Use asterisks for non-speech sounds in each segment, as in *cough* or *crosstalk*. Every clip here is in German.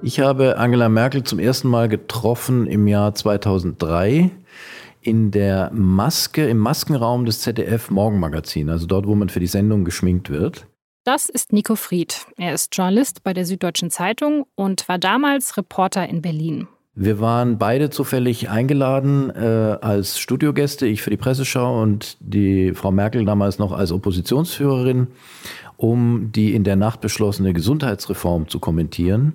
Ich habe Angela Merkel zum ersten Mal getroffen im Jahr 2003 in der Maske, im Maskenraum des ZDF Morgenmagazin, also dort, wo man für die Sendung geschminkt wird. Das ist Nico Fried. Er ist Journalist bei der Süddeutschen Zeitung und war damals Reporter in Berlin. Wir waren beide zufällig eingeladen äh, als Studiogäste, ich für die Presseschau und die Frau Merkel damals noch als Oppositionsführerin um die in der Nacht beschlossene Gesundheitsreform zu kommentieren.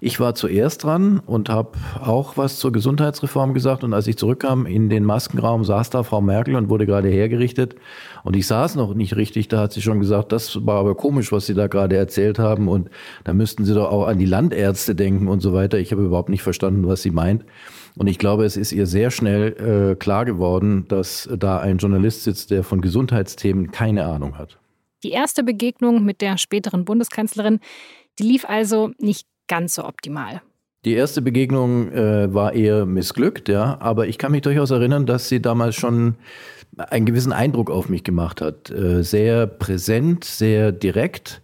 Ich war zuerst dran und habe auch was zur Gesundheitsreform gesagt. Und als ich zurückkam in den Maskenraum, saß da Frau Merkel und wurde gerade hergerichtet. Und ich saß noch nicht richtig. Da hat sie schon gesagt, das war aber komisch, was Sie da gerade erzählt haben. Und da müssten Sie doch auch an die Landärzte denken und so weiter. Ich habe überhaupt nicht verstanden, was sie meint. Und ich glaube, es ist ihr sehr schnell äh, klar geworden, dass da ein Journalist sitzt, der von Gesundheitsthemen keine Ahnung hat. Die erste Begegnung mit der späteren Bundeskanzlerin, die lief also nicht ganz so optimal. Die erste Begegnung äh, war eher missglückt, ja, aber ich kann mich durchaus erinnern, dass sie damals schon einen gewissen Eindruck auf mich gemacht hat. Äh, sehr präsent, sehr direkt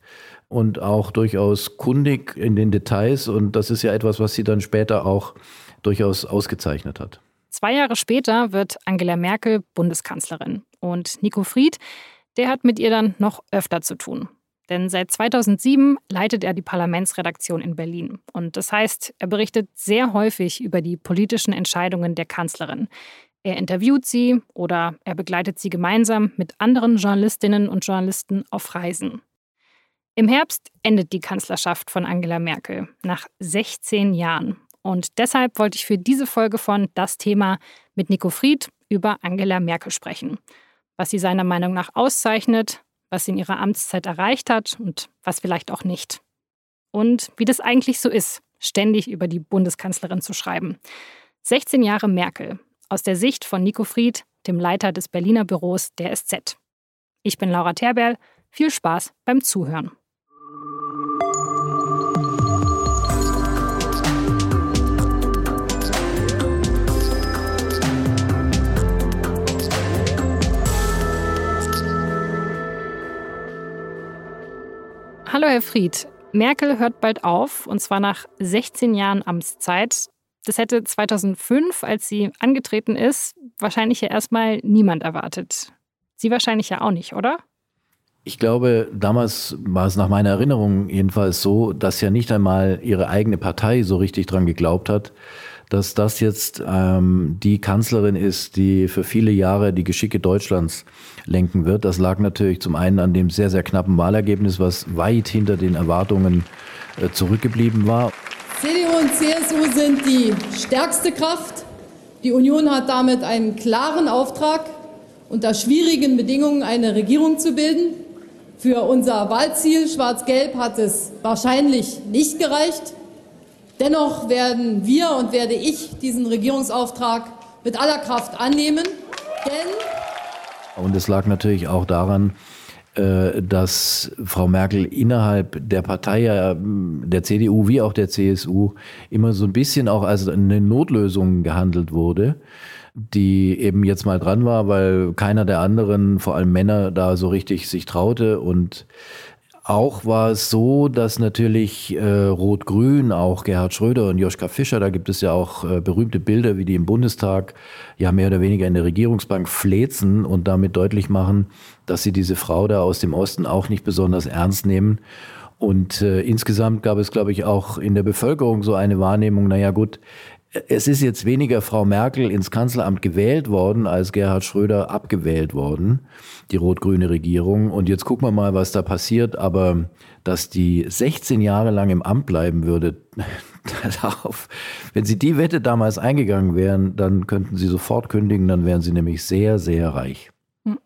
und auch durchaus kundig in den Details. Und das ist ja etwas, was sie dann später auch durchaus ausgezeichnet hat. Zwei Jahre später wird Angela Merkel Bundeskanzlerin. Und Nico Fried, der hat mit ihr dann noch öfter zu tun. Denn seit 2007 leitet er die Parlamentsredaktion in Berlin. Und das heißt, er berichtet sehr häufig über die politischen Entscheidungen der Kanzlerin. Er interviewt sie oder er begleitet sie gemeinsam mit anderen Journalistinnen und Journalisten auf Reisen. Im Herbst endet die Kanzlerschaft von Angela Merkel nach 16 Jahren. Und deshalb wollte ich für diese Folge von Das Thema mit Nico Fried über Angela Merkel sprechen was sie seiner Meinung nach auszeichnet, was sie in ihrer Amtszeit erreicht hat und was vielleicht auch nicht. Und wie das eigentlich so ist, ständig über die Bundeskanzlerin zu schreiben. 16 Jahre Merkel, aus der Sicht von Nico Fried, dem Leiter des Berliner Büros der SZ. Ich bin Laura Terberl. Viel Spaß beim Zuhören. Hallo, Herr Fried. Merkel hört bald auf, und zwar nach 16 Jahren Amtszeit. Das hätte 2005, als sie angetreten ist, wahrscheinlich ja erstmal niemand erwartet. Sie wahrscheinlich ja auch nicht, oder? Ich glaube, damals war es nach meiner Erinnerung jedenfalls so, dass ja nicht einmal ihre eigene Partei so richtig dran geglaubt hat, dass das jetzt ähm, die Kanzlerin ist, die für viele Jahre die Geschicke Deutschlands lenken wird. Das lag natürlich zum einen an dem sehr, sehr knappen Wahlergebnis, was weit hinter den Erwartungen äh, zurückgeblieben war. CDU und CSU sind die stärkste Kraft. Die Union hat damit einen klaren Auftrag, unter schwierigen Bedingungen eine Regierung zu bilden. Für unser Wahlziel Schwarz-Gelb hat es wahrscheinlich nicht gereicht. Dennoch werden wir und werde ich diesen Regierungsauftrag mit aller Kraft annehmen, denn und es lag natürlich auch daran, äh, dass Frau Merkel innerhalb der Partei, der CDU wie auch der CSU, immer so ein bisschen auch als eine Notlösung gehandelt wurde, die eben jetzt mal dran war, weil keiner der anderen, vor allem Männer, da so richtig sich traute und auch war es so, dass natürlich äh, Rot-Grün, auch Gerhard Schröder und Joschka Fischer, da gibt es ja auch äh, berühmte Bilder, wie die im Bundestag ja mehr oder weniger in der Regierungsbank flezen und damit deutlich machen, dass sie diese Frau da aus dem Osten auch nicht besonders ernst nehmen. Und äh, insgesamt gab es, glaube ich, auch in der Bevölkerung so eine Wahrnehmung, naja gut, es ist jetzt weniger Frau Merkel ins Kanzleramt gewählt worden, als Gerhard Schröder abgewählt worden, die rot-grüne Regierung. Und jetzt gucken wir mal, was da passiert. Aber dass die 16 Jahre lang im Amt bleiben würde, *laughs* darauf, wenn sie die Wette damals eingegangen wären, dann könnten sie sofort kündigen, dann wären sie nämlich sehr, sehr reich. Hm.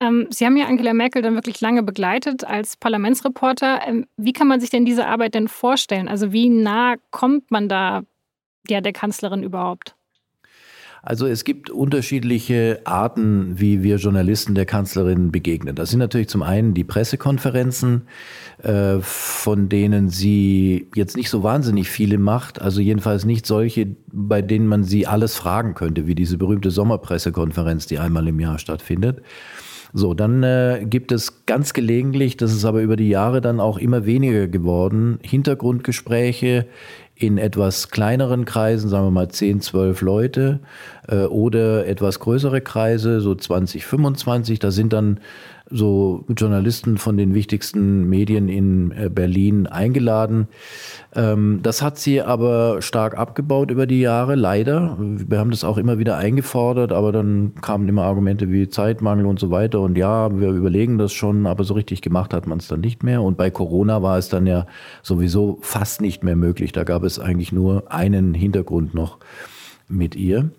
Ähm, sie haben ja Angela Merkel dann wirklich lange begleitet als Parlamentsreporter. Ähm, wie kann man sich denn diese Arbeit denn vorstellen? Also wie nah kommt man da ja, der Kanzlerin überhaupt? Also es gibt unterschiedliche Arten, wie wir Journalisten der Kanzlerin begegnen. Das sind natürlich zum einen die Pressekonferenzen, äh, von denen sie jetzt nicht so wahnsinnig viele macht, also jedenfalls nicht solche, bei denen man sie alles fragen könnte, wie diese berühmte Sommerpressekonferenz, die einmal im Jahr stattfindet. So, dann äh, gibt es ganz gelegentlich, das ist aber über die Jahre dann auch immer weniger geworden, Hintergrundgespräche in etwas kleineren Kreisen, sagen wir mal 10, 12 Leute äh, oder etwas größere Kreise, so 20, 25. Da sind dann so Journalisten von den wichtigsten Medien in äh, Berlin eingeladen. Ähm, das hat sie aber stark abgebaut über die Jahre, leider. Wir haben das auch immer wieder eingefordert, aber dann kamen immer Argumente wie Zeitmangel und so weiter. Und ja, wir überlegen das schon, aber so richtig gemacht hat man es dann nicht mehr. Und bei Corona war es dann ja sowieso fast nicht mehr möglich. Da gab es eigentlich nur einen Hintergrund noch mit ihr.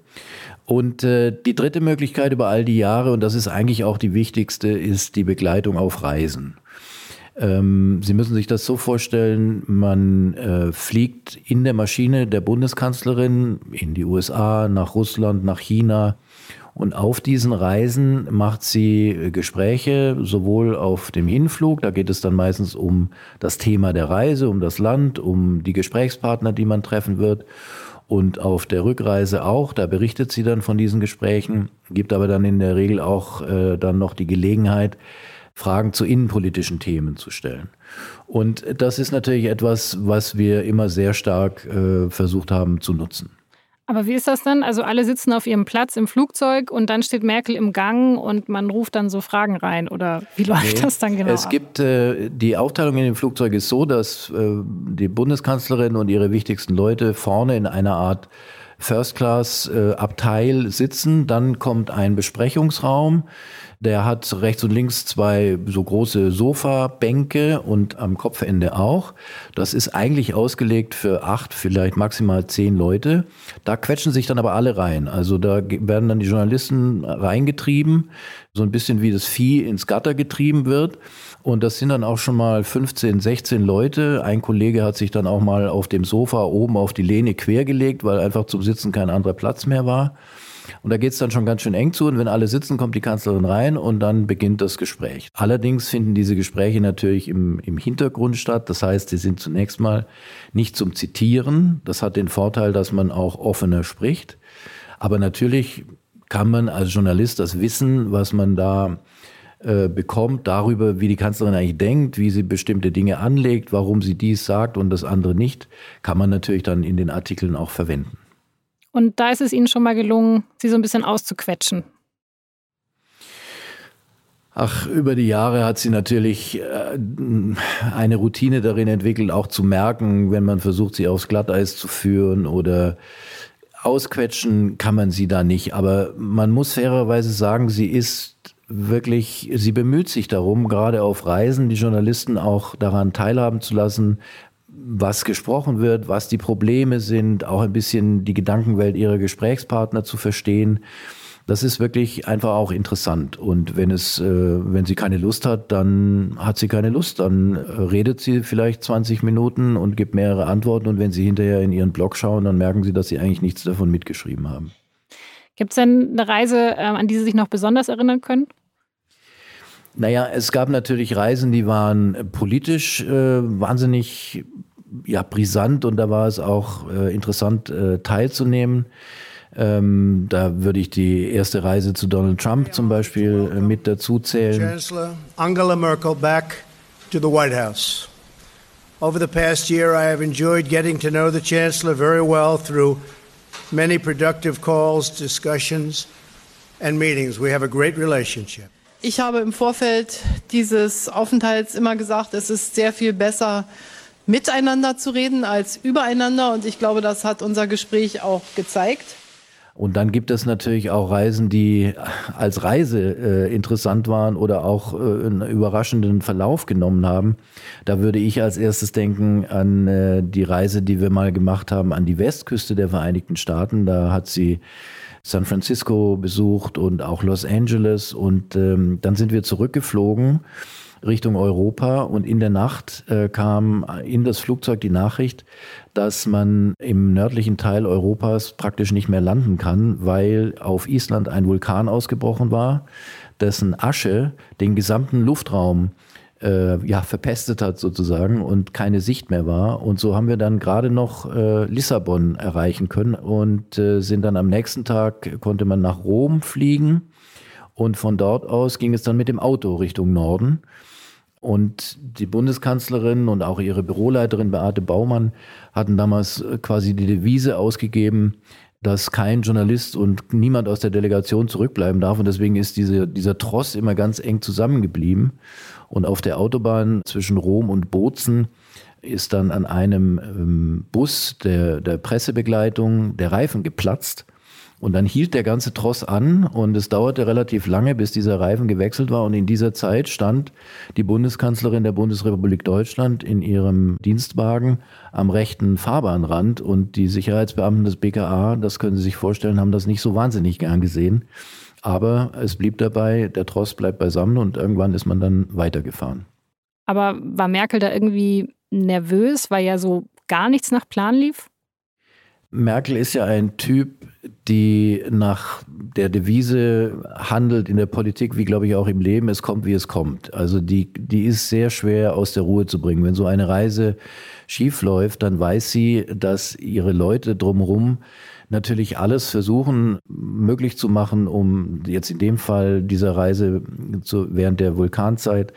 Und äh, die dritte Möglichkeit über all die Jahre, und das ist eigentlich auch die wichtigste, ist die Begleitung auf Reisen. Ähm, Sie müssen sich das so vorstellen, man äh, fliegt in der Maschine der Bundeskanzlerin in die USA, nach Russland, nach China. Und auf diesen Reisen macht sie äh, Gespräche, sowohl auf dem Hinflug, da geht es dann meistens um das Thema der Reise, um das Land, um die Gesprächspartner, die man treffen wird und auf der Rückreise auch. Da berichtet sie dann von diesen Gesprächen, gibt aber dann in der Regel auch äh, dann noch die Gelegenheit, Fragen zu innenpolitischen Themen zu stellen. Und das ist natürlich etwas, was wir immer sehr stark äh, versucht haben zu nutzen. Aber wie ist das dann? Also alle sitzen auf ihrem Platz im Flugzeug und dann steht Merkel im Gang und man ruft dann so Fragen rein oder wie *laughs* läuft nee, das dann genau? Es gibt äh, die Aufteilung in dem Flugzeug ist so, dass äh, die Bundeskanzlerin und ihre wichtigsten Leute vorne in einer Art First Class äh, Abteil sitzen, dann kommt ein Besprechungsraum der hat rechts und links zwei so große Sofa-Bänke und am Kopfende auch. Das ist eigentlich ausgelegt für acht, vielleicht maximal zehn Leute. Da quetschen sich dann aber alle rein. Also da werden dann die Journalisten reingetrieben, so ein bisschen wie das Vieh ins Gatter getrieben wird. Und das sind dann auch schon mal 15, 16 Leute. Ein Kollege hat sich dann auch mal auf dem Sofa oben auf die Lehne quergelegt, weil einfach zum Sitzen kein anderer Platz mehr war. Und da geht es dann schon ganz schön eng zu. Und wenn alle sitzen, kommt die Kanzlerin rein und dann beginnt das Gespräch. Allerdings finden diese Gespräche natürlich im, im Hintergrund statt. Das heißt, sie sind zunächst mal nicht zum Zitieren. Das hat den Vorteil, dass man auch offener spricht. Aber natürlich kann man als Journalist das Wissen, was man da äh, bekommt darüber, wie die Kanzlerin eigentlich denkt, wie sie bestimmte Dinge anlegt, warum sie dies sagt und das andere nicht, kann man natürlich dann in den Artikeln auch verwenden. Und da ist es Ihnen schon mal gelungen, sie so ein bisschen auszuquetschen. Ach, über die Jahre hat sie natürlich äh, eine Routine darin entwickelt, auch zu merken, wenn man versucht, sie aufs Glatteis zu führen oder ausquetschen kann man sie da nicht. Aber man muss fairerweise sagen, sie ist wirklich, sie bemüht sich darum, gerade auf Reisen die Journalisten auch daran teilhaben zu lassen, was gesprochen wird, was die Probleme sind, auch ein bisschen die Gedankenwelt ihrer Gesprächspartner zu verstehen. Das ist wirklich einfach auch interessant. Und wenn es, äh, wenn sie keine Lust hat, dann hat sie keine Lust. Dann redet sie vielleicht 20 Minuten und gibt mehrere Antworten. Und wenn sie hinterher in ihren Blog schauen, dann merken sie, dass sie eigentlich nichts davon mitgeschrieben haben. Gibt es denn eine Reise, ähm, an die Sie sich noch besonders erinnern können? Naja, es gab natürlich Reisen, die waren politisch äh, wahnsinnig ja, brisant und da war es auch äh, interessant äh, teilzunehmen. Ähm, da würde ich die erste Reise zu Donald Trump zum Beispiel äh, mit dazu zählen. Chancellor Angela Merkel back to the White House. Over the past year, I have enjoyed getting to know the Chancellor very well through many productive calls, discussions, and meetings. We have a great relationship. Ich habe im Vorfeld dieses Aufenthalts immer gesagt, es ist sehr viel besser, miteinander zu reden als übereinander. Und ich glaube, das hat unser Gespräch auch gezeigt. Und dann gibt es natürlich auch Reisen, die als Reise äh, interessant waren oder auch äh, einen überraschenden Verlauf genommen haben. Da würde ich als erstes denken an äh, die Reise, die wir mal gemacht haben an die Westküste der Vereinigten Staaten. Da hat sie San Francisco besucht und auch Los Angeles. Und ähm, dann sind wir zurückgeflogen Richtung Europa und in der Nacht äh, kam in das Flugzeug die Nachricht, dass man im nördlichen Teil Europas praktisch nicht mehr landen kann, weil auf Island ein Vulkan ausgebrochen war, dessen Asche den gesamten Luftraum äh, ja, verpestet hat sozusagen und keine Sicht mehr war. Und so haben wir dann gerade noch äh, Lissabon erreichen können und äh, sind dann am nächsten Tag, konnte man nach Rom fliegen Und von dort aus ging es dann mit dem Auto Richtung Norden. Und die Bundeskanzlerin und auch ihre Büroleiterin Beate Baumann hatten damals quasi die Devise ausgegeben, dass kein Journalist und niemand aus der Delegation zurückbleiben darf. Und deswegen ist diese, dieser Tross immer ganz eng zusammengeblieben. Und auf der Autobahn zwischen Rom und Bozen ist dann an einem ähm, Bus der, der Pressebegleitung der Reifen geplatzt. Und dann hielt der ganze Tross an und es dauerte relativ lange, bis dieser Reifen gewechselt war. Und in dieser Zeit stand die Bundeskanzlerin der Bundesrepublik Deutschland in ihrem Dienstwagen am rechten Fahrbahnrand und die Sicherheitsbeamten des BKA, das können Sie sich vorstellen, haben das nicht so wahnsinnig gern gesehen. Aber es blieb dabei, der Tross bleibt beisammen und irgendwann ist man dann weitergefahren. Aber war Merkel da irgendwie nervös, weil ja so gar nichts nach Plan lief? Merkel ist ja ein Typ, die nach der Devise handelt in der Politik, wie glaube ich auch im Leben, es kommt, wie es kommt. Also die, die ist sehr schwer aus der Ruhe zu bringen. Wenn so eine Reise schief läuft, dann weiß sie, dass ihre Leute drumherum natürlich alles versuchen, möglich zu machen, um jetzt in dem Fall dieser Reise zu, während der Vulkanzeit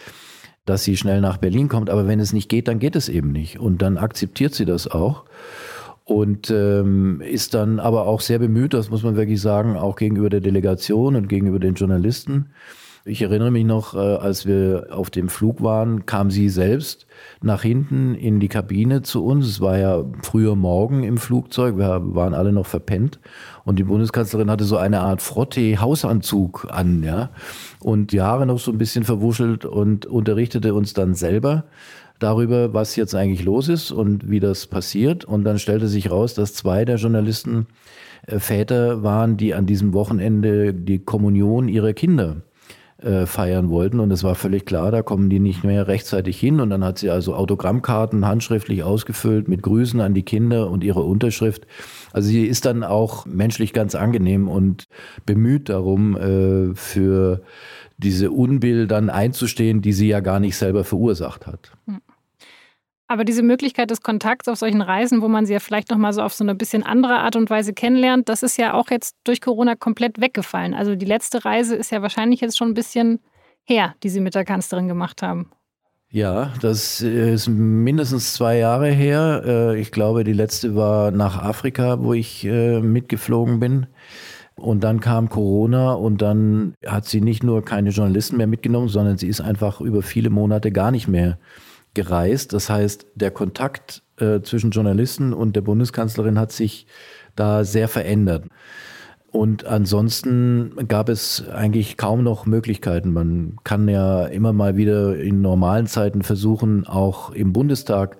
dass sie schnell nach Berlin kommt. Aber wenn es nicht geht, dann geht es eben nicht. Und dann akzeptiert sie das auch und ähm, ist dann aber auch sehr bemüht, das muss man wirklich sagen, auch gegenüber der Delegation und gegenüber den Journalisten. Ich erinnere mich noch, äh, als wir auf dem Flug waren, kam sie selbst nach hinten in die Kabine zu uns. Es war ja früher Morgen im Flugzeug, wir waren alle noch verpennt. Und die Bundeskanzlerin hatte so eine Art Frottee-Hausanzug an, ja. Und die Haare noch so ein bisschen verwuschelt und unterrichtete uns dann selber darüber, was jetzt eigentlich los ist und wie das passiert. Und dann stellte sich raus, dass zwei der Journalisten äh, Väter waren, die an diesem Wochenende die Kommunion ihrer Kinder äh, feiern wollten. Und es war völlig klar, da kommen die nicht mehr rechtzeitig hin. Und dann hat sie also Autogrammkarten handschriftlich ausgefüllt mit Grüßen an die Kinder und ihre Unterschrift. Also sie ist dann auch menschlich ganz angenehm und bemüht darum, äh, für diese Unbill dann einzustehen, die sie ja gar nicht selber verursacht hat. Hm. Aber diese Möglichkeit des Kontakts auf solchen Reisen, wo man sie ja vielleicht noch mal so auf so eine bisschen andere Art und Weise kennenlernt, das ist ja auch jetzt durch Corona komplett weggefallen. Also die letzte Reise ist ja wahrscheinlich jetzt schon ein bisschen her, die Sie mit der Kanzlerin gemacht haben. Ja, das ist mindestens zwei Jahre her. Äh, ich glaube, die letzte war nach Afrika, wo ich äh, mitgeflogen bin. Und dann kam Corona und dann hat sie nicht nur keine Journalisten mehr mitgenommen, sondern sie ist einfach über viele Monate gar nicht mehr gereist. Das heißt, der Kontakt äh, zwischen Journalisten und der Bundeskanzlerin hat sich da sehr verändert. Und ansonsten gab es eigentlich kaum noch Möglichkeiten. Man kann ja immer mal wieder in normalen Zeiten versuchen, auch im Bundestag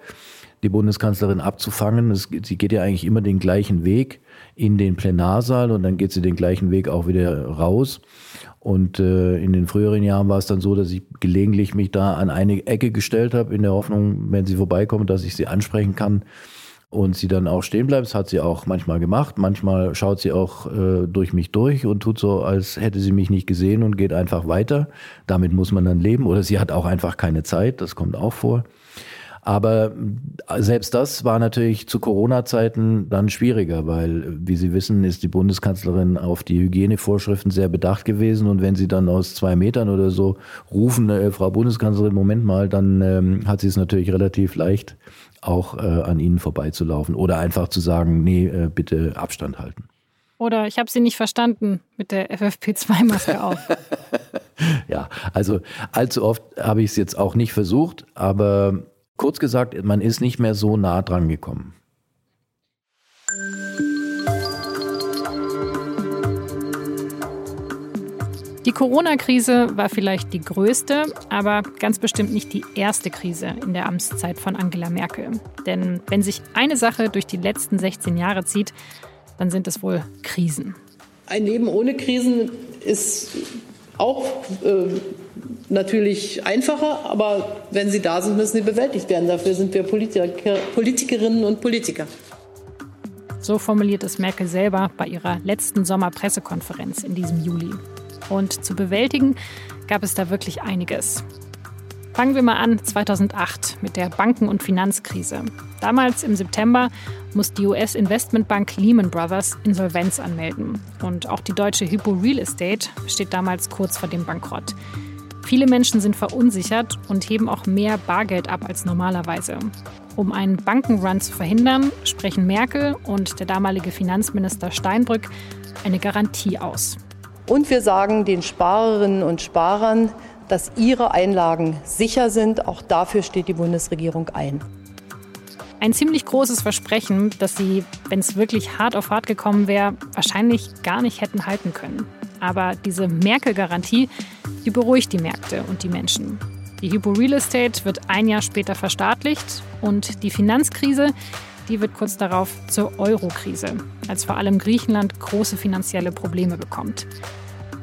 die Bundeskanzlerin abzufangen. Es, sie geht ja eigentlich immer den gleichen Weg in den Plenarsaal und dann geht sie den gleichen Weg auch wieder raus. Und äh, in den früheren Jahren war es dann so, dass ich gelegentlich mich da an eine Ecke gestellt habe, in der Hoffnung, wenn sie vorbeikommt, dass ich sie ansprechen kann und sie dann auch stehen bleibt. Das hat sie auch manchmal gemacht. Manchmal schaut sie auch äh, durch mich durch und tut so, als hätte sie mich nicht gesehen und geht einfach weiter. Damit muss man dann leben. Oder sie hat auch einfach keine Zeit. Das kommt auch vor. Aber selbst das war natürlich zu Corona-Zeiten dann schwieriger, weil, wie Sie wissen, ist die Bundeskanzlerin auf die Hygienevorschriften sehr bedacht gewesen. Und wenn Sie dann aus zwei Metern oder so rufen, äh, Frau Bundeskanzlerin, Moment mal, dann ähm, hat sie es natürlich relativ leicht, auch äh, an Ihnen vorbeizulaufen oder einfach zu sagen, nee, äh, bitte Abstand halten. Oder ich habe Sie nicht verstanden mit der FFP2-Maske auf. *laughs* *laughs* ja, also allzu oft habe ich es jetzt auch nicht versucht, aber Kurz gesagt, man ist nicht mehr so nah dran gekommen. Die Corona-Krise war vielleicht die größte, aber ganz bestimmt nicht die erste Krise in der Amtszeit von Angela Merkel. Denn wenn sich eine Sache durch die letzten 16 Jahre zieht, dann sind es wohl Krisen. Ein Leben ohne Krisen ist auch äh, natürlich einfacher, aber wenn sie da sind, müssen sie bewältigt werden. Dafür sind wir Politiker, Politikerinnen und Politiker. So formuliert es Merkel selber bei ihrer letzten Sommerpressekonferenz in diesem Juli. Und zu bewältigen gab es da wirklich einiges. Fangen wir mal an 2008 mit der Banken- und Finanzkrise. Damals im September muss die US-Investmentbank Lehman Brothers Insolvenz anmelden. Und auch die deutsche Hypo Real Estate steht damals kurz vor dem Bankrott. Viele Menschen sind verunsichert und heben auch mehr Bargeld ab als normalerweise. Um einen Bankenrun zu verhindern, sprechen Merkel und der damalige Finanzminister Steinbrück eine Garantie aus. Und wir sagen den Sparerinnen und Sparern, dass ihre Einlagen sicher sind. Auch dafür steht die Bundesregierung ein. Ein ziemlich großes Versprechen, das sie, wenn es wirklich hart auf hart gekommen wäre, wahrscheinlich gar nicht hätten halten können. Aber diese Merkel-Garantie, die beruhigt die Märkte und die Menschen. Die Hypo Real Estate wird ein Jahr später verstaatlicht und die Finanzkrise, die wird kurz darauf zur Euro-Krise, als vor allem Griechenland große finanzielle Probleme bekommt.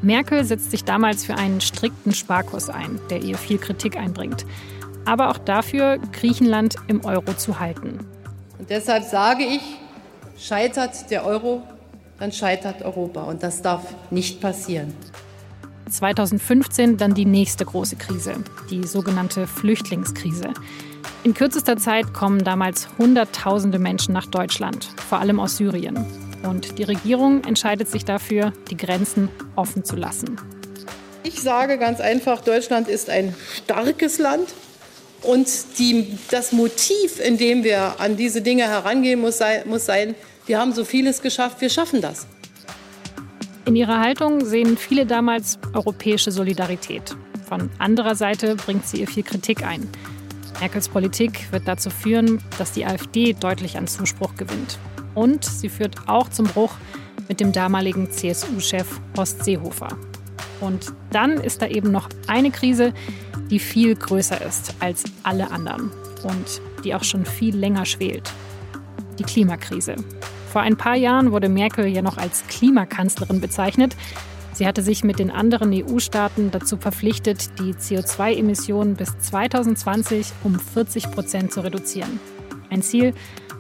Merkel setzt sich damals für einen strikten Sparkurs ein, der ihr viel Kritik einbringt. Aber auch dafür, Griechenland im Euro zu halten. Und deshalb sage ich, scheitert der Euro, dann scheitert Europa. Und das darf nicht passieren. 2015 dann die nächste große Krise, die sogenannte Flüchtlingskrise. In kürzester Zeit kommen damals Hunderttausende Menschen nach Deutschland, vor allem aus Syrien. Und die Regierung entscheidet sich dafür, die Grenzen offen zu lassen. Ich sage ganz einfach, Deutschland ist ein starkes Land. Und die, das Motiv, in dem wir an diese Dinge herangehen, muss sein, muss sein, wir haben so vieles geschafft, wir schaffen das. In ihrer Haltung sehen viele damals europäische Solidarität. Von anderer Seite bringt sie ihr viel Kritik ein. Merkels Politik wird dazu führen, dass die AfD deutlich an Zuspruch gewinnt. Und sie führt auch zum Bruch mit dem damaligen CSU-Chef Horst Seehofer. Und dann ist da eben noch eine Krise, die viel größer ist als alle anderen und die auch schon viel länger schwelt. Die Klimakrise. Vor ein paar Jahren wurde Merkel ja noch als Klimakanzlerin bezeichnet. Sie hatte sich mit den anderen EU-Staaten dazu verpflichtet, die CO2-Emissionen bis 2020 um 40 Prozent zu reduzieren. Ein Ziel,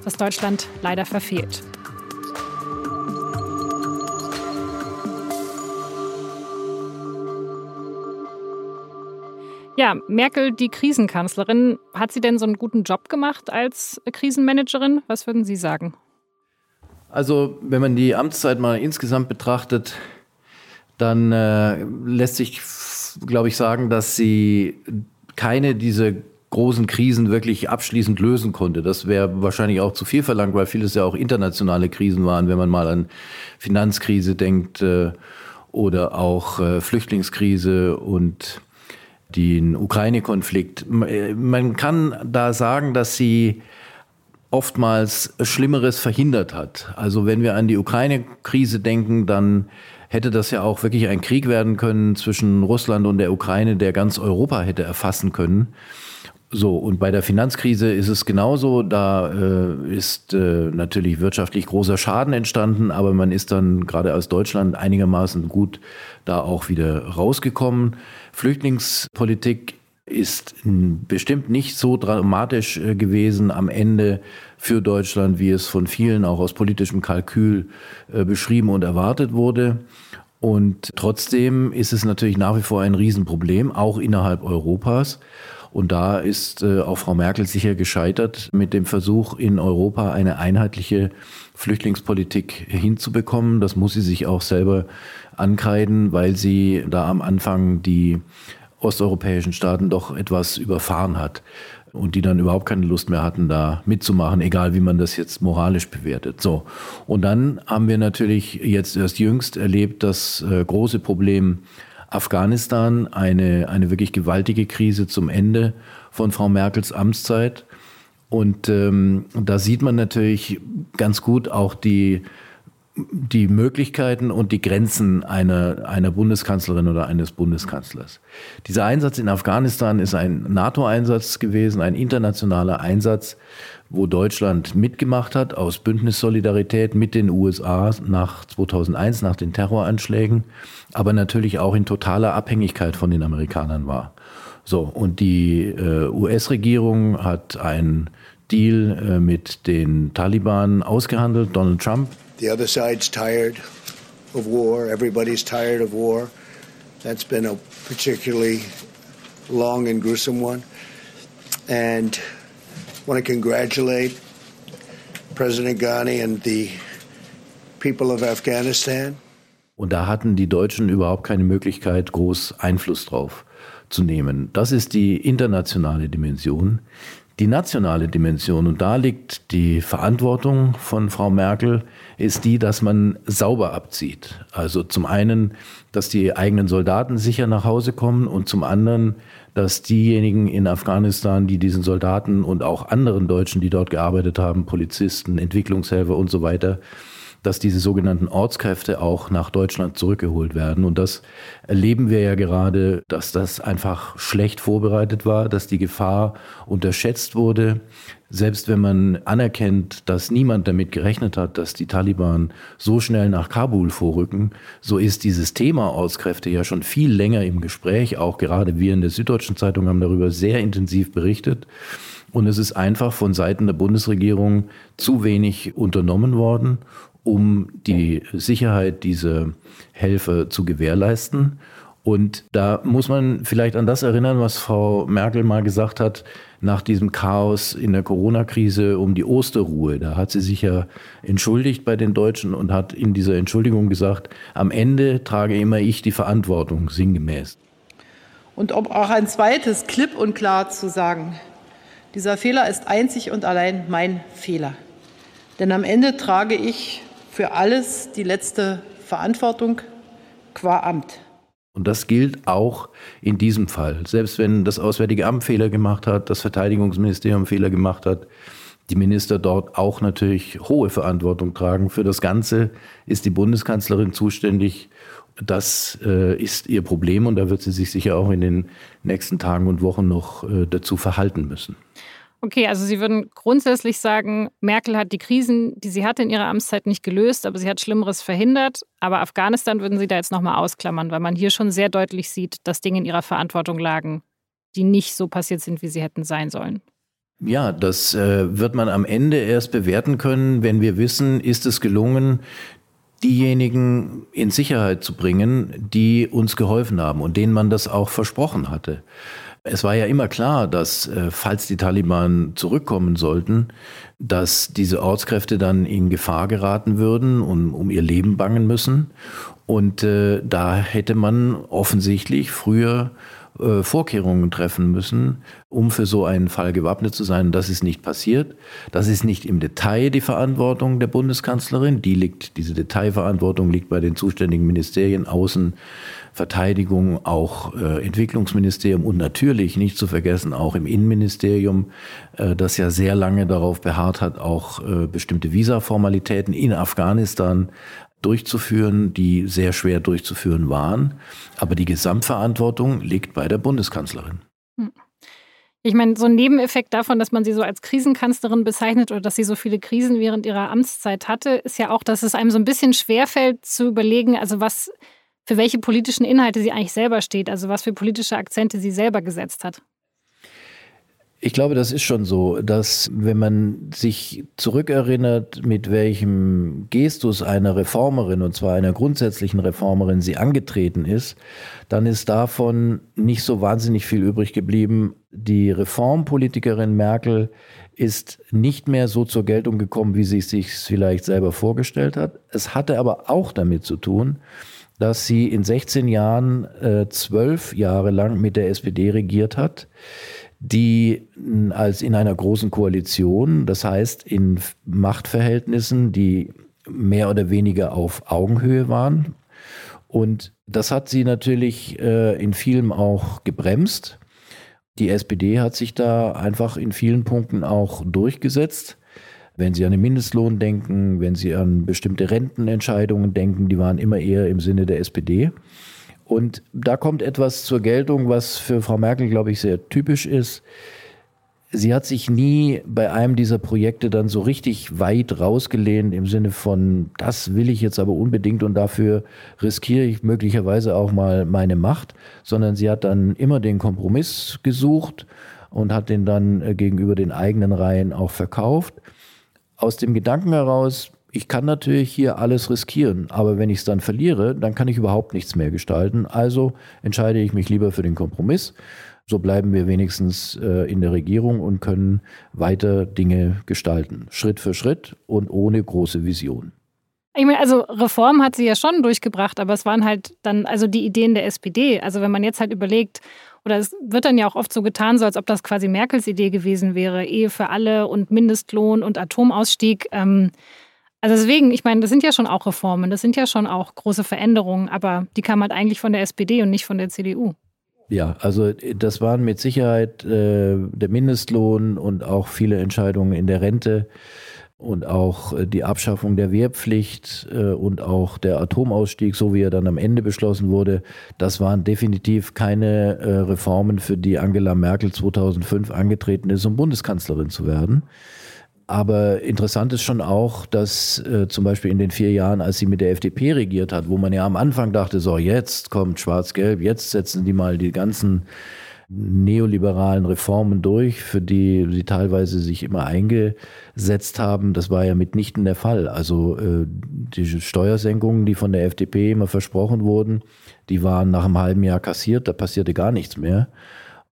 das Deutschland leider verfehlt. Ja, Merkel, die Krisenkanzlerin, hat sie denn so einen guten Job gemacht als Krisenmanagerin? Was würden Sie sagen? Also, wenn man die Amtszeit mal insgesamt betrachtet, dann äh, lässt sich, glaube ich, sagen, dass sie keine dieser großen Krisen wirklich abschließend lösen konnte. Das wäre wahrscheinlich auch zu viel verlangt, weil vieles ja auch internationale Krisen waren, wenn man mal an Finanzkrise denkt äh, oder auch äh, Flüchtlingskrise und den Ukraine-Konflikt. Äh, man kann da sagen, dass sie oftmals Schlimmeres verhindert hat. Also wenn wir an die Ukraine-Krise denken, dann hätte das ja auch wirklich ein Krieg werden können zwischen Russland und der Ukraine, der ganz Europa hätte erfassen können. So, und bei der Finanzkrise ist es genauso. Da äh, ist äh, natürlich wirtschaftlich großer Schaden entstanden, aber man ist dann gerade aus Deutschland einigermaßen gut da auch wieder rausgekommen. Flüchtlingspolitik ist bestimmt nicht so dramatisch äh, gewesen am Ende für Deutschland, wie es von vielen auch aus politischem Kalkül äh, beschrieben und erwartet wurde. Und trotzdem ist es natürlich nach wie vor ein Riesenproblem, auch innerhalb Europas. Und da ist äh, auch Frau Merkel sicher gescheitert mit dem Versuch, in Europa eine einheitliche Flüchtlingspolitik hinzubekommen. Das muss sie sich auch selber ankreiden, weil sie da am Anfang die osteuropäischen Staaten doch etwas überfahren hat und die dann überhaupt keine Lust mehr hatten, da mitzumachen, egal wie man das jetzt moralisch bewertet. So. Und dann haben wir natürlich jetzt erst jüngst erlebt, das äh, große Problem Afghanistan, eine, eine wirklich gewaltige Krise zum Ende von Frau Merkels Amtszeit. Und ähm, da sieht man natürlich ganz gut auch die die Möglichkeiten und die Grenzen einer, einer Bundeskanzlerin oder eines Bundeskanzlers. Dieser Einsatz in Afghanistan ist ein NATO-Einsatz gewesen, ein internationaler Einsatz, wo Deutschland mitgemacht hat aus Bündnissolidarität mit den USA nach 2001, nach den Terroranschlägen, aber natürlich auch in totaler Abhängigkeit von den Amerikanern war. So, und die äh, US-Regierung hat einen Deal äh, mit den Taliban ausgehandelt, Donald Trump The other side's tired of war. Everybody's tired of war. That's been a particularly long and gruesome one. And I want to congratulate President Ghani and the people of Afghanistan. Und da hatten die Deutschen überhaupt keine Möglichkeit, groß Einfluss drauf zu nehmen. Das ist die internationale Dimension. Die nationale Dimension, und da liegt die Verantwortung von Frau Merkel, ist die, dass man sauber abzieht. Also zum einen, dass die eigenen Soldaten sicher nach Hause kommen und zum anderen, dass diejenigen in Afghanistan, die diesen Soldaten und auch anderen Deutschen, die dort gearbeitet haben, Polizisten, Entwicklungshelfer und so weiter, dass diese sogenannten Ortskräfte auch nach Deutschland zurückgeholt werden. Und das erleben wir ja gerade, dass das einfach schlecht vorbereitet war, dass die Gefahr unterschätzt wurde. Selbst wenn man anerkennt, dass niemand damit gerechnet hat, dass die Taliban so schnell nach Kabul vorrücken, so ist dieses Thema Ortskräfte ja schon viel länger im Gespräch. Auch gerade wir in der Süddeutschen Zeitung haben darüber sehr intensiv berichtet. Und es ist einfach von Seiten der Bundesregierung zu wenig unternommen worden um die Sicherheit dieser Helfer zu gewährleisten. Und da muss man vielleicht an das erinnern, was Frau Merkel mal gesagt hat nach diesem Chaos in der Corona-Krise um die Osterruhe. Da hat sie sich ja entschuldigt bei den Deutschen und hat in dieser Entschuldigung gesagt, am Ende trage immer ich die Verantwortung, sinngemäß. Und um auch ein zweites klipp und klar zu sagen, dieser Fehler ist einzig und allein mein Fehler. Denn am Ende trage ich für alles die letzte Verantwortung qua Amt. Und das gilt auch in diesem Fall. Selbst wenn das Auswärtige Amt Fehler gemacht hat, das Verteidigungsministerium Fehler gemacht hat, die Minister dort auch natürlich hohe Verantwortung tragen. Für das Ganze ist die Bundeskanzlerin zuständig. Das äh, ist ihr Problem und da wird sie sich sicher auch in den nächsten Tagen und Wochen noch äh, dazu verhalten müssen. Okay, also Sie würden grundsätzlich sagen, Merkel hat die Krisen, die sie hatte in ihrer Amtszeit, nicht gelöst, aber sie hat Schlimmeres verhindert. Aber Afghanistan würden Sie da jetzt nochmal ausklammern, weil man hier schon sehr deutlich sieht, dass Dinge in ihrer Verantwortung lagen, die nicht so passiert sind, wie sie hätten sein sollen. Ja, das äh, wird man am Ende erst bewerten können, wenn wir wissen, ist es gelungen, diejenigen in Sicherheit zu bringen, die uns geholfen haben und denen man das auch versprochen hatte. Es war ja immer klar, dass äh, falls die Taliban zurückkommen sollten, dass diese Ortskräfte dann in Gefahr geraten würden und um ihr Leben bangen müssen. Und äh, da hätte man offensichtlich früher äh, Vorkehrungen treffen müssen, um für so einen Fall gewappnet zu sein. Das ist nicht passiert. Das ist nicht im Detail die Verantwortung der Bundeskanzlerin. Die liegt, diese Detailverantwortung liegt bei den zuständigen Ministerien Außen, Verteidigung, auch äh, Entwicklungsministerium und natürlich nicht zu vergessen auch im Innenministerium, äh, das ja sehr lange darauf beharrt hat, auch äh, bestimmte Visaformalitäten in Afghanistan durchzuführen, die sehr schwer durchzuführen waren. Aber die Gesamtverantwortung liegt bei der Bundeskanzlerin. Hm. Ich meine, so ein Nebeneffekt davon, dass man sie so als Krisenkanzlerin bezeichnet oder dass sie so viele Krisen während ihrer Amtszeit hatte, ist ja auch, dass es einem so ein bisschen schwerfällt zu überlegen, also was für welche politischen Inhalte sie eigentlich selber steht, also was für politische Akzente sie selber gesetzt hat. Ich glaube, das ist schon so, dass wenn man sich zurückerinnert, mit welchem Gestus einer Reformerin, und zwar einer grundsätzlichen Reformerin, sie angetreten ist, dann ist davon nicht so wahnsinnig viel übrig geblieben. Die Reformpolitikerin Merkel ist nicht mehr so zur Geltung gekommen, wie sie es sich vielleicht selber vorgestellt hat. Es hatte aber auch damit zu tun, dass sie in 16 Jahren äh, zwölf Jahre lang mit der SPD regiert hat die als in einer großen Koalition, das heißt in Machtverhältnissen, die mehr oder weniger auf Augenhöhe waren. Und das hat sie natürlich äh, in vielem auch gebremst. Die SPD hat sich da einfach in vielen Punkten auch durchgesetzt. Wenn Sie an den Mindestlohn denken, wenn Sie an bestimmte Rentenentscheidungen denken, die waren immer eher im Sinne der SPD. Und da kommt etwas zur Geltung, was für Frau Merkel, glaube ich, sehr typisch ist. Sie hat sich nie bei einem dieser Projekte dann so richtig weit rausgelehnt im Sinne von, das will ich jetzt aber unbedingt und dafür riskiere ich möglicherweise auch mal meine Macht, sondern sie hat dann immer den Kompromiss gesucht und hat den dann äh, gegenüber den eigenen Reihen auch verkauft. Aus dem Gedanken heraus, ich kann natürlich hier alles riskieren, aber wenn ich es dann verliere, dann kann ich überhaupt nichts mehr gestalten. Also entscheide ich mich lieber für den Kompromiss. so bleiben wir wenigstens äh, in der Regierung und können weiter Dinge gestalten. Schritt für Schritt und ohne große Vision. Ich meine, also Reform hat sie ja schon durchgebracht, aber es waren halt dann also die Ideen der SPD. Also wenn man jetzt halt überlegt, oder es wird dann ja auch oft so getan, so als ob das quasi Merkels Idee gewesen wäre, Ehe für alle und Mindestlohn und Atomausstieg. Ähm, also deswegen, ich meine, das sind ja schon auch Reformen, das sind ja schon auch große Veränderungen, aber die kamen halt eigentlich von der SPD und nicht von der CDU. Ja, also das waren mit Sicherheit äh, der Mindestlohn und auch viele Entscheidungen in der Rente und auch äh, die Abschaffung der Wehrpflicht äh, und auch der Atomausstieg, so wie er dann am Ende beschlossen wurde, das waren definitiv keine äh, Reformen, für die Angela Merkel 2005 angetreten ist, um Bundeskanzlerin zu werden. Aber interessant ist schon auch, dass äh, zum Beispiel in den vier Jahren, als sie mit der FDP regiert hat, wo man ja am Anfang dachte, so jetzt kommt Schwarz-Gelb, jetzt setzen die mal die ganzen neoliberalen Reformen durch, für die sie teilweise sich immer eingesetzt haben. Das war ja mitnichten der Fall. Also äh, die Steuersenkungen, die von der FDP immer versprochen wurden, die waren nach einem halben Jahr kassiert, da passierte gar nichts mehr.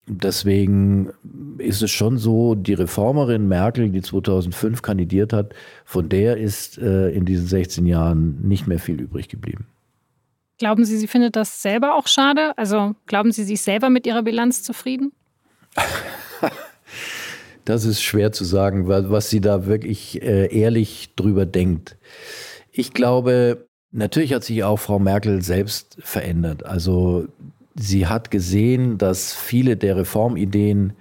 Deswegen ist es schon so, die Reformerin Merkel, die 2005 kandidiert hat, von der ist äh, in diesen 16 Jahren nicht mehr viel übrig geblieben. Glauben Sie, sie findet das selber auch schade? Also glauben Sie sich selber mit Ihrer Bilanz zufrieden? *laughs* das ist schwer zu sagen, was sie da wirklich äh, ehrlich drüber denkt. Ich glaube, natürlich hat sich auch Frau Merkel selbst verändert. Also sie hat gesehen, dass viele der Reformideen,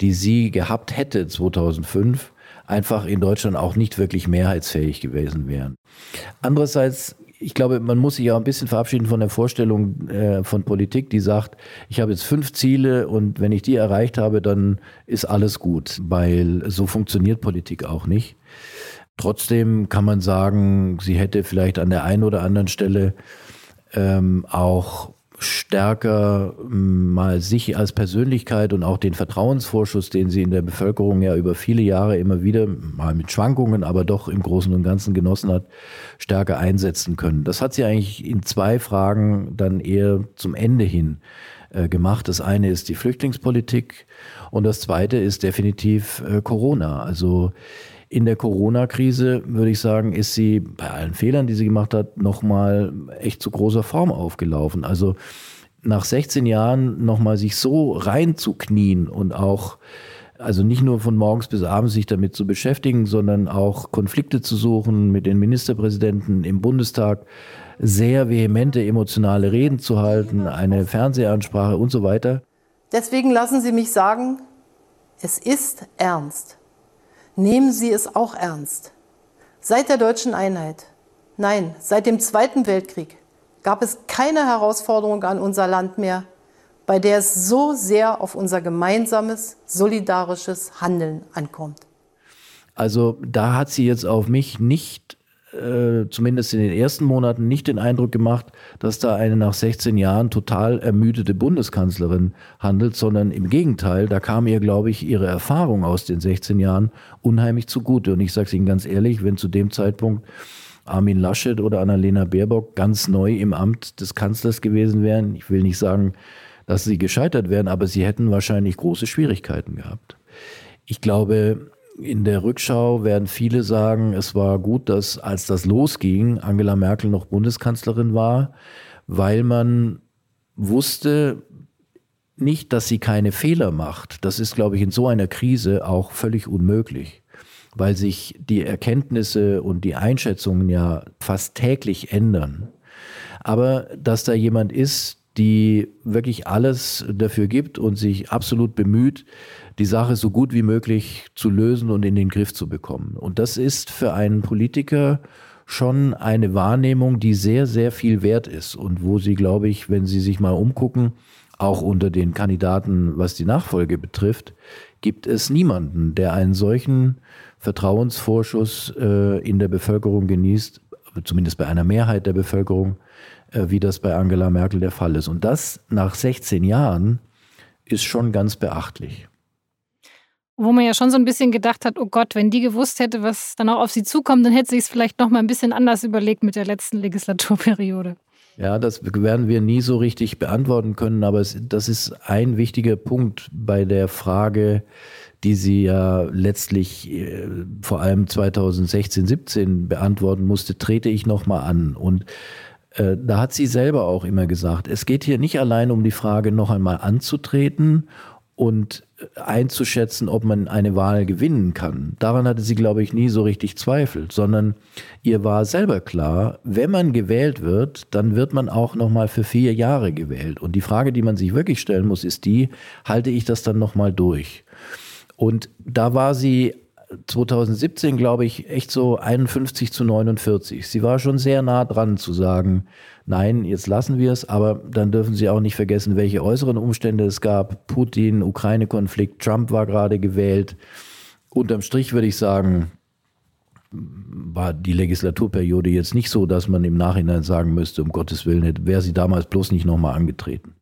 die sie gehabt hätte 2005, einfach in Deutschland auch nicht wirklich mehrheitsfähig gewesen wären. Andererseits ich glaube, man muss sich ja ein bisschen verabschieden von der Vorstellung äh, von Politik, die sagt, ich habe jetzt fünf Ziele und wenn ich die erreicht habe, dann ist alles gut, weil so funktioniert Politik auch nicht. Trotzdem kann man sagen, sie hätte vielleicht an der einen oder anderen Stelle ähm, auch stärker mm, mal sich als Persönlichkeit und auch den Vertrauensvorschuss, den sie in der Bevölkerung ja über viele Jahre immer wieder, mal mit Schwankungen, aber doch im Großen und Ganzen genossen hat, stärker einsetzen können. Das hat sie eigentlich in zwei Fragen dann eher zum Ende hin äh, gemacht. Das eine ist die Flüchtlingspolitik und das zweite ist definitiv äh, Corona. Also in der Corona-Krise, würde ich sagen, ist sie bei allen Fehlern, die sie gemacht hat, nochmal echt zu großer Form aufgelaufen. Also nach 16 Jahren nochmal sich so reinzuknien und auch, also nicht nur von morgens bis abends sich damit zu beschäftigen, sondern auch Konflikte zu suchen mit den Ministerpräsidenten im Bundestag, sehr vehemente emotionale Reden zu halten, eine Fernsehansprache und so weiter. Deswegen lassen Sie mich sagen, es ist ernst nehmen Sie es auch ernst. Seit der deutschen Einheit, nein, seit dem Zweiten Weltkrieg gab es keine Herausforderung an unser Land mehr, bei der es so sehr auf unser gemeinsames, solidarisches Handeln ankommt. Also da hat sie jetzt auf mich nicht äh, zumindest in den ersten Monaten nicht den Eindruck gemacht, dass da eine nach 16 Jahren total ermüdete Bundeskanzlerin handelt, sondern im Gegenteil, da kam ihr, glaube ich, ihre Erfahrung aus den 16 Jahren unheimlich zugute. Und ich sage es Ihnen ganz ehrlich, wenn zu dem Zeitpunkt Armin Laschet oder Annalena Baerbock ganz neu im Amt des Kanzlers gewesen wären, ich will nicht sagen, dass sie gescheitert wären, aber sie hätten wahrscheinlich große Schwierigkeiten gehabt. Ich glaube, in der Rückschau werden viele sagen, es war gut, dass als das losging, Angela Merkel noch Bundeskanzlerin war, weil man wusste nicht, dass sie keine Fehler macht. Das ist, glaube ich, in so einer Krise auch völlig unmöglich, weil sich die Erkenntnisse und die Einschätzungen ja fast täglich ändern. Aber dass da jemand ist, die wirklich alles dafür gibt und sich absolut bemüht, die Sache so gut wie möglich zu lösen und in den Griff zu bekommen. Und das ist für einen Politiker schon eine Wahrnehmung, die sehr, sehr viel wert ist und wo Sie, glaube ich, wenn Sie sich mal umgucken, auch unter den Kandidaten, was die Nachfolge betrifft, gibt es niemanden, der einen solchen Vertrauensvorschuss äh, in der Bevölkerung genießt, zumindest bei einer Mehrheit der Bevölkerung, äh, wie das bei Angela Merkel der Fall ist. Und das nach 16 Jahren ist schon ganz beachtlich. Wo man ja schon so ein bisschen gedacht hat, oh Gott, wenn die gewusst hätte, was dann auch auf sie zukommt, dann hätte sie es vielleicht noch mal ein bisschen anders überlegt mit der letzten Legislaturperiode. Ja, das werden wir nie so richtig beantworten können, aber es, das ist ein wichtiger Punkt bei der Frage, die sie ja letztlich äh, vor allem 2016, 17 beantworten musste, trete ich nochmal an. Und äh, da hat sie selber auch immer gesagt, es geht hier nicht allein um die Frage, noch einmal anzutreten und einzuschätzen, ob man eine Wahl gewinnen kann. Daran hatte sie, glaube ich, nie so richtig Zweifel, sondern ihr war selber klar, wenn man gewählt wird, dann wird man auch noch mal für vier Jahre gewählt. Und die Frage, die man sich wirklich stellen muss, ist die: Halte ich das dann noch mal durch? Und da war sie 2017, glaube ich, echt so 51 zu 49. Sie war schon sehr nah dran zu sagen, nein, jetzt lassen wir es, aber dann dürfen Sie auch nicht vergessen, welche äußeren Umstände es gab. Putin, Ukraine-Konflikt, Trump war gerade gewählt. Unterm Strich würde ich sagen, war die Legislaturperiode jetzt nicht so, dass man im Nachhinein sagen müsste, um Gottes Willen, wäre sie damals bloß nicht nochmal angetreten.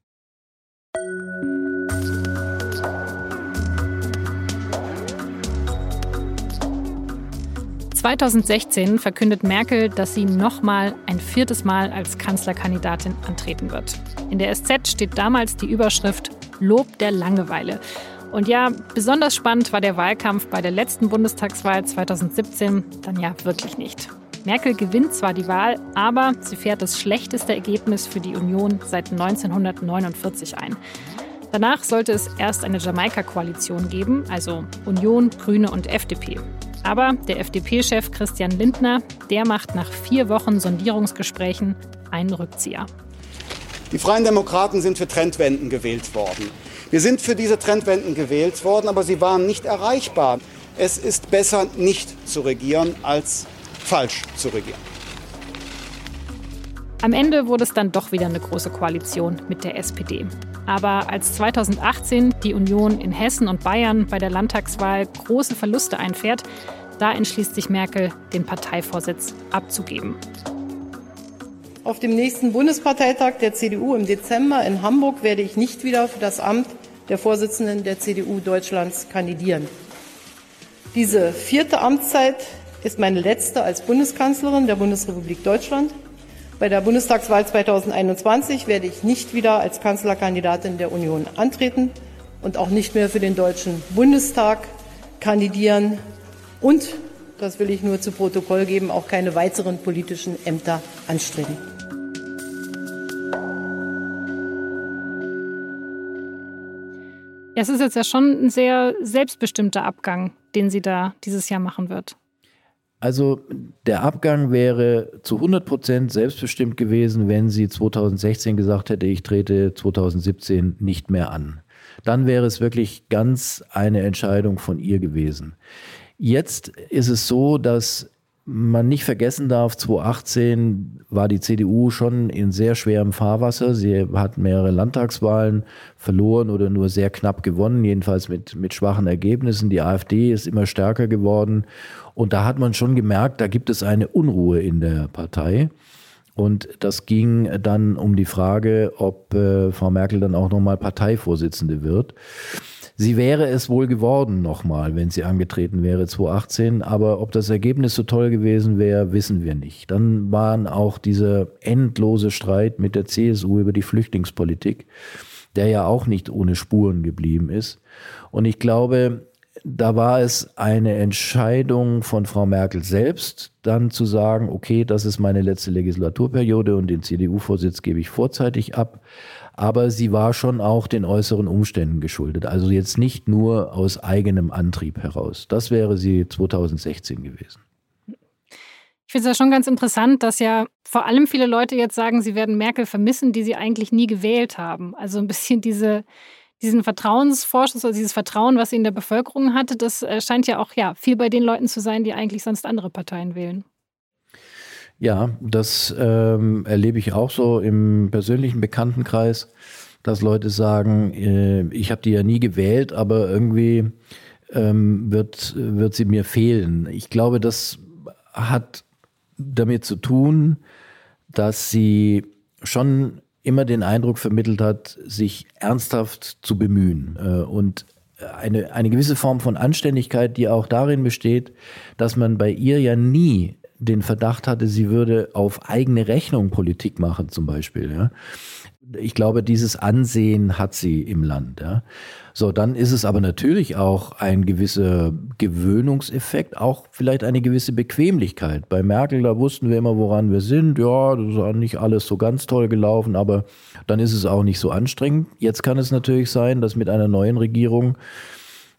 2016 verkündet Merkel, dass sie nochmal ein viertes Mal als Kanzlerkandidatin antreten wird. In der SZ steht damals die Überschrift Lob der Langeweile. Und ja, besonders spannend war der Wahlkampf bei der letzten Bundestagswahl 2017 dann ja wirklich nicht. Merkel gewinnt zwar die Wahl, aber sie fährt das schlechteste Ergebnis für die Union seit 1949 ein. Danach sollte es erst eine Jamaika-Koalition geben, also Union, Grüne und FDP. Aber der FDP-Chef Christian Lindner, der macht nach vier Wochen Sondierungsgesprächen einen Rückzieher. Die Freien Demokraten sind für Trendwenden gewählt worden. Wir sind für diese Trendwenden gewählt worden, aber sie waren nicht erreichbar. Es ist besser, nicht zu regieren, als falsch zu regieren. Am Ende wurde es dann doch wieder eine große Koalition mit der SPD. Aber als 2018 die Union in Hessen und Bayern bei der Landtagswahl große Verluste einfährt, da entschließt sich Merkel, den Parteivorsitz abzugeben. Auf dem nächsten Bundesparteitag der CDU im Dezember in Hamburg werde ich nicht wieder für das Amt der Vorsitzenden der CDU Deutschlands kandidieren. Diese vierte Amtszeit ist meine letzte als Bundeskanzlerin der Bundesrepublik Deutschland. Bei der Bundestagswahl 2021 werde ich nicht wieder als Kanzlerkandidatin der Union antreten und auch nicht mehr für den Deutschen Bundestag kandidieren und, das will ich nur zu Protokoll geben, auch keine weiteren politischen Ämter anstreben. Es ist jetzt ja schon ein sehr selbstbestimmter Abgang, den sie da dieses Jahr machen wird. Also der Abgang wäre zu 100 Prozent selbstbestimmt gewesen, wenn sie 2016 gesagt hätte, ich trete 2017 nicht mehr an. Dann wäre es wirklich ganz eine Entscheidung von ihr gewesen. Jetzt ist es so, dass man nicht vergessen darf, 2018 war die CDU schon in sehr schwerem Fahrwasser. Sie hat mehrere Landtagswahlen verloren oder nur sehr knapp gewonnen, jedenfalls mit, mit schwachen Ergebnissen. Die AfD ist immer stärker geworden. Und da hat man schon gemerkt, da gibt es eine Unruhe in der Partei. Und das ging dann um die Frage, ob äh, Frau Merkel dann auch nochmal Parteivorsitzende wird. Sie wäre es wohl geworden nochmal, wenn sie angetreten wäre 2018. Aber ob das Ergebnis so toll gewesen wäre, wissen wir nicht. Dann waren auch dieser endlose Streit mit der CSU über die Flüchtlingspolitik, der ja auch nicht ohne Spuren geblieben ist. Und ich glaube, da war es eine Entscheidung von Frau Merkel selbst, dann zu sagen, okay, das ist meine letzte Legislaturperiode und den CDU-Vorsitz gebe ich vorzeitig ab aber sie war schon auch den äußeren Umständen geschuldet. Also jetzt nicht nur aus eigenem Antrieb heraus. Das wäre sie 2016 gewesen. Ich finde es ja schon ganz interessant, dass ja vor allem viele Leute jetzt sagen, sie werden Merkel vermissen, die sie eigentlich nie gewählt haben. Also ein bisschen diese, diesen Vertrauensvorschuss oder dieses Vertrauen, was sie in der Bevölkerung hatte, das äh, scheint ja auch ja, viel bei den Leuten zu sein, die eigentlich sonst andere Parteien wählen. Ja, das ähm, erlebe ich auch so im persönlichen Bekanntenkreis, dass Leute sagen, äh, ich habe die ja nie gewählt, aber irgendwie ähm, wird, wird sie mir fehlen. Ich glaube, das hat damit zu tun, dass sie schon immer den Eindruck vermittelt hat, sich ernsthaft zu bemühen äh, und eine, eine gewisse Form von Anständigkeit, die auch darin besteht, dass man bei ihr ja nie den Verdacht hatte, sie würde auf eigene Rechnung Politik machen, zum Beispiel. Ja. Ich glaube, dieses Ansehen hat sie im Land. Ja. So, dann ist es aber natürlich auch ein gewisser Gewöhnungseffekt, auch vielleicht eine gewisse Bequemlichkeit. Bei Merkel, da wussten wir immer, woran wir sind. Ja, das ist nicht alles so ganz toll gelaufen, aber dann ist es auch nicht so anstrengend. Jetzt kann es natürlich sein, dass mit einer neuen Regierung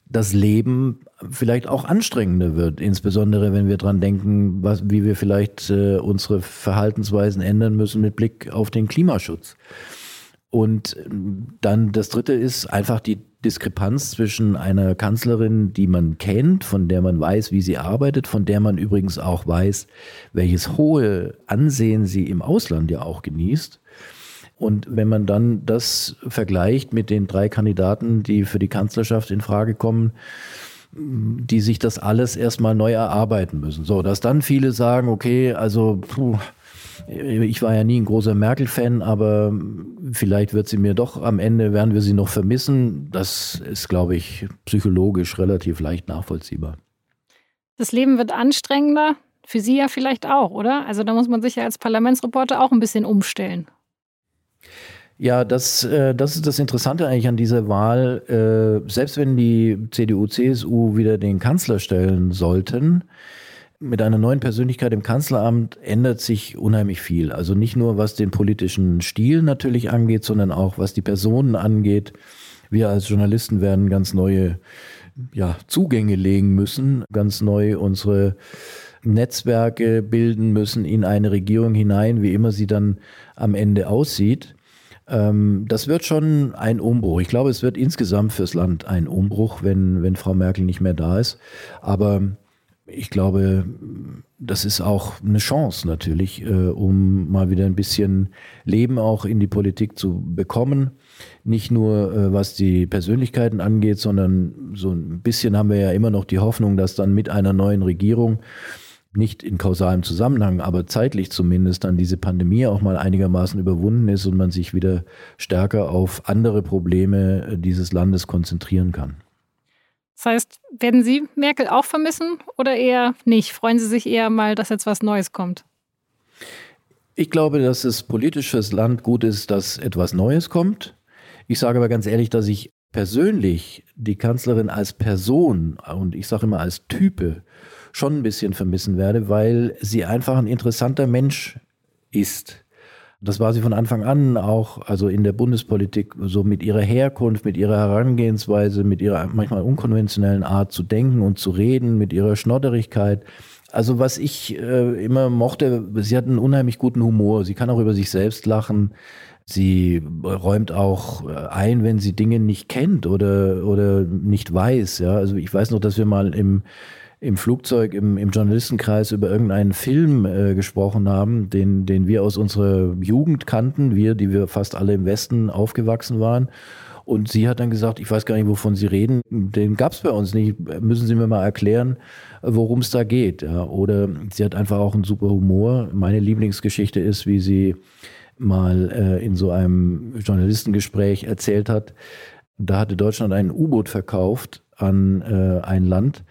das Leben vielleicht auch anstrengender wird, insbesondere wenn wir dran denken, was, wie wir vielleicht äh, unsere Verhaltensweisen ändern müssen mit Blick auf den Klimaschutz. Und ähm, dann das Dritte ist einfach die Diskrepanz zwischen einer Kanzlerin, die man kennt, von der man weiß, wie sie arbeitet, von der man übrigens auch weiß, welches hohe Ansehen sie im Ausland ja auch genießt. Und wenn man dann das vergleicht mit den drei Kandidaten, die für die Kanzlerschaft in Frage kommen, die sich das alles erstmal neu erarbeiten müssen. So, dass dann viele sagen, okay, also puh, ich war ja nie ein großer Merkel-Fan, aber vielleicht wird sie mir doch am Ende, werden wir sie noch vermissen. Das ist, glaube ich, psychologisch relativ leicht nachvollziehbar. Das Leben wird anstrengender, für Sie ja vielleicht auch, oder? Also da muss man sich ja als Parlamentsreporter auch ein bisschen umstellen. Ja, das, äh, das ist das Interessante eigentlich an dieser Wahl. Äh, selbst wenn die CDU, CSU wieder den Kanzler stellen sollten, mit einer neuen Persönlichkeit im Kanzleramt ändert sich unheimlich viel. Also nicht nur was den politischen Stil natürlich angeht, sondern auch was die Personen angeht. Wir als Journalisten werden ganz neue ja, Zugänge legen müssen, ganz neu unsere Netzwerke bilden müssen in eine Regierung hinein, wie immer sie dann am Ende aussieht. Ähm, das wird schon ein Umbruch. Ich glaube, es wird insgesamt fürs Land ein Umbruch, wenn, wenn Frau Merkel nicht mehr da ist. Aber ich glaube, das ist auch eine Chance natürlich, äh, um mal wieder ein bisschen Leben auch in die Politik zu bekommen. Nicht nur äh, was die Persönlichkeiten angeht, sondern so ein bisschen haben wir ja immer noch die Hoffnung, dass dann mit einer neuen Regierung nicht in kausalem Zusammenhang, aber zeitlich zumindest dann diese Pandemie auch mal einigermaßen überwunden ist und man sich wieder stärker auf andere Probleme äh, dieses Landes konzentrieren kann. Das heißt, werden Sie Merkel auch vermissen oder eher nicht? Freuen Sie sich eher mal, dass jetzt was Neues kommt? Ich glaube, dass es politisch fürs Land gut ist, dass etwas Neues kommt. Ich sage aber ganz ehrlich, dass ich persönlich die Kanzlerin als Person und ich sage immer als Type schon ein bisschen vermissen werde, weil sie einfach ein interessanter Mensch ist. Das war sie von Anfang an auch, also in der Bundespolitik, so mit ihrer Herkunft, mit ihrer Herangehensweise, mit ihrer manchmal unkonventionellen Art zu denken und zu reden, mit ihrer Schnodderigkeit. Also was ich äh, immer mochte, sie hat einen unheimlich guten Humor. Sie kann auch über sich selbst lachen. Sie räumt auch äh, ein, wenn sie Dinge nicht kennt oder, oder nicht weiß. Ja, also ich weiß noch, dass wir mal im im Flugzeug im, im Journalistenkreis über irgendeinen Film äh, gesprochen haben, den, den wir aus unserer Jugend kannten, wir, die wir fast alle im Westen aufgewachsen waren. Und sie hat dann gesagt, ich weiß gar nicht, wovon Sie reden, den gab es bei uns nicht. Müssen Sie mir mal erklären, worum es da geht. Ja, oder sie hat einfach auch einen super Humor. Meine Lieblingsgeschichte ist, wie sie mal äh, in so einem Journalistengespräch erzählt hat, da hatte Deutschland ein U-Boot verkauft an äh, ein Land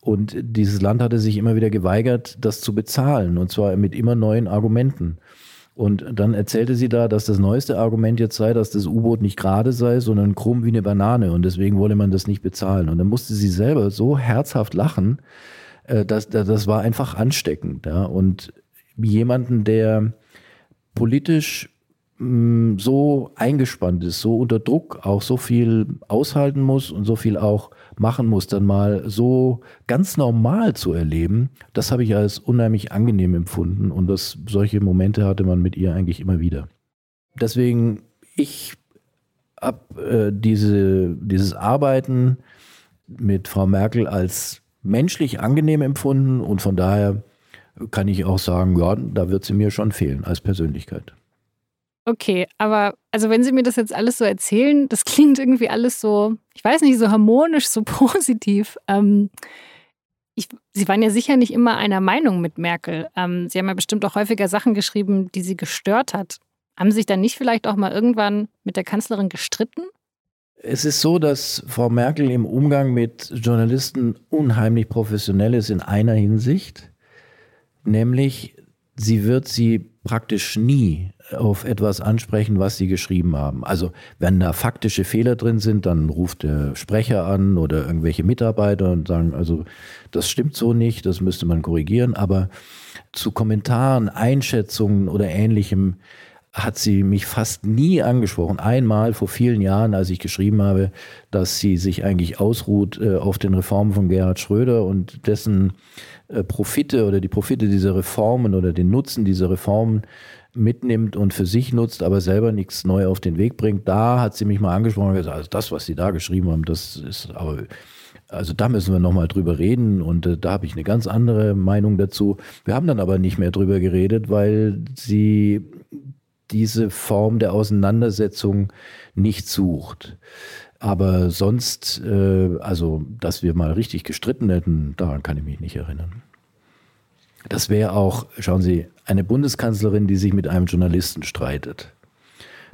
und dieses Land hatte sich immer wieder geweigert, das zu bezahlen, und zwar mit immer neuen Argumenten. Und dann erzählte sie da, dass das neueste Argument jetzt sei, dass das U-Boot nicht gerade sei, sondern krumm wie eine Banane und deswegen wolle man das nicht bezahlen. Und dann musste sie selber so herzhaft lachen, äh, dass das war einfach ansteckend. Und jemanden, der politisch mm, so eingespannt ist, so unter Druck auch so viel aushalten muss und so viel auch machen muss, dann mal so ganz normal zu erleben, das habe ich als unheimlich angenehm empfunden und das, solche Momente hatte man mit ihr eigentlich immer wieder. Deswegen, ich habe äh, diese, dieses Arbeiten mit Frau Merkel als menschlich angenehm empfunden und von daher kann ich auch sagen, ja, da wird sie mir schon fehlen als Persönlichkeit. Okay, aber also wenn Sie mir das jetzt alles so erzählen, das *laughs* klingt irgendwie alles so, ich weiß nicht, so harmonisch, so *laughs* positiv. Ähm, ich, Sie waren ja sicher nicht immer einer Meinung mit Merkel. Ähm, Sie haben ja bestimmt auch häufiger Sachen geschrieben, die Sie gestört hat. Haben Sie sich dann nicht vielleicht auch mal irgendwann mit der Kanzlerin gestritten? Es ist so, dass Frau Merkel im Umgang mit Journalisten unheimlich professionell ist in einer Hinsicht. nämlich sie wird sie praktisch nie auf etwas ansprechen, was sie geschrieben haben. Also wenn da faktische Fehler drin sind, dann ruft der Sprecher an oder irgendwelche Mitarbeiter und sagen, also das stimmt so nicht, das müsste man korrigieren. Aber zu Kommentaren, Einschätzungen oder ähnlichem hat sie mich fast nie angesprochen. Einmal vor vielen Jahren, als ich geschrieben habe, dass sie sich eigentlich ausruht äh, auf den Reformen von Gerhard Schröder und dessen äh, Profite oder die Profite dieser Reformen oder den Nutzen dieser Reformen mitnimmt und für sich nutzt, aber selber nichts neu auf den Weg bringt. Da hat sie mich mal angesprochen und gesagt, also das, was sie da geschrieben haben, das ist aber also da müssen wir nochmal drüber reden und äh, da habe ich eine ganz andere Meinung dazu. Wir haben dann aber nicht mehr drüber geredet, weil sie diese Form der Auseinandersetzung nicht sucht. Aber sonst, äh, also dass wir mal richtig gestritten hätten, daran kann ich mich nicht erinnern. Das wäre auch, schauen Sie, eine Bundeskanzlerin, die sich mit einem Journalisten streitet.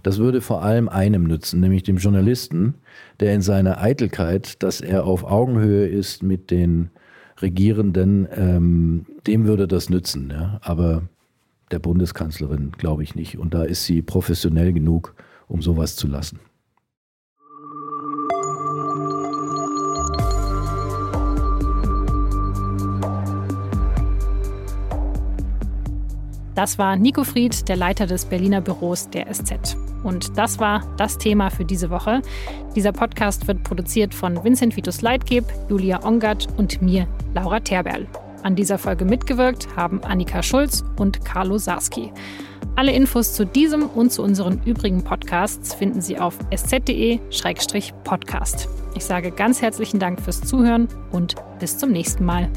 Das würde vor allem einem nützen, nämlich dem Journalisten, der in seiner Eitelkeit, dass er auf Augenhöhe ist mit den Regierenden, ähm, dem würde das nützen. Ja? Aber der Bundeskanzlerin glaube ich nicht. Und da ist sie professionell genug, um sowas zu lassen. Das war Nico Fried, der Leiter des Berliner Büros der SZ. Und das war das Thema für diese Woche. Dieser Podcast wird produziert von Vincent Vitus Leitgeb, Julia Ongert und mir, Laura Terberl. An dieser Folge mitgewirkt haben Annika Schulz und Carlo Sarski. Alle Infos zu diesem und zu unseren übrigen Podcasts finden Sie auf sz.de-podcast. Ich sage ganz herzlichen Dank fürs Zuhören und bis zum nächsten Mal.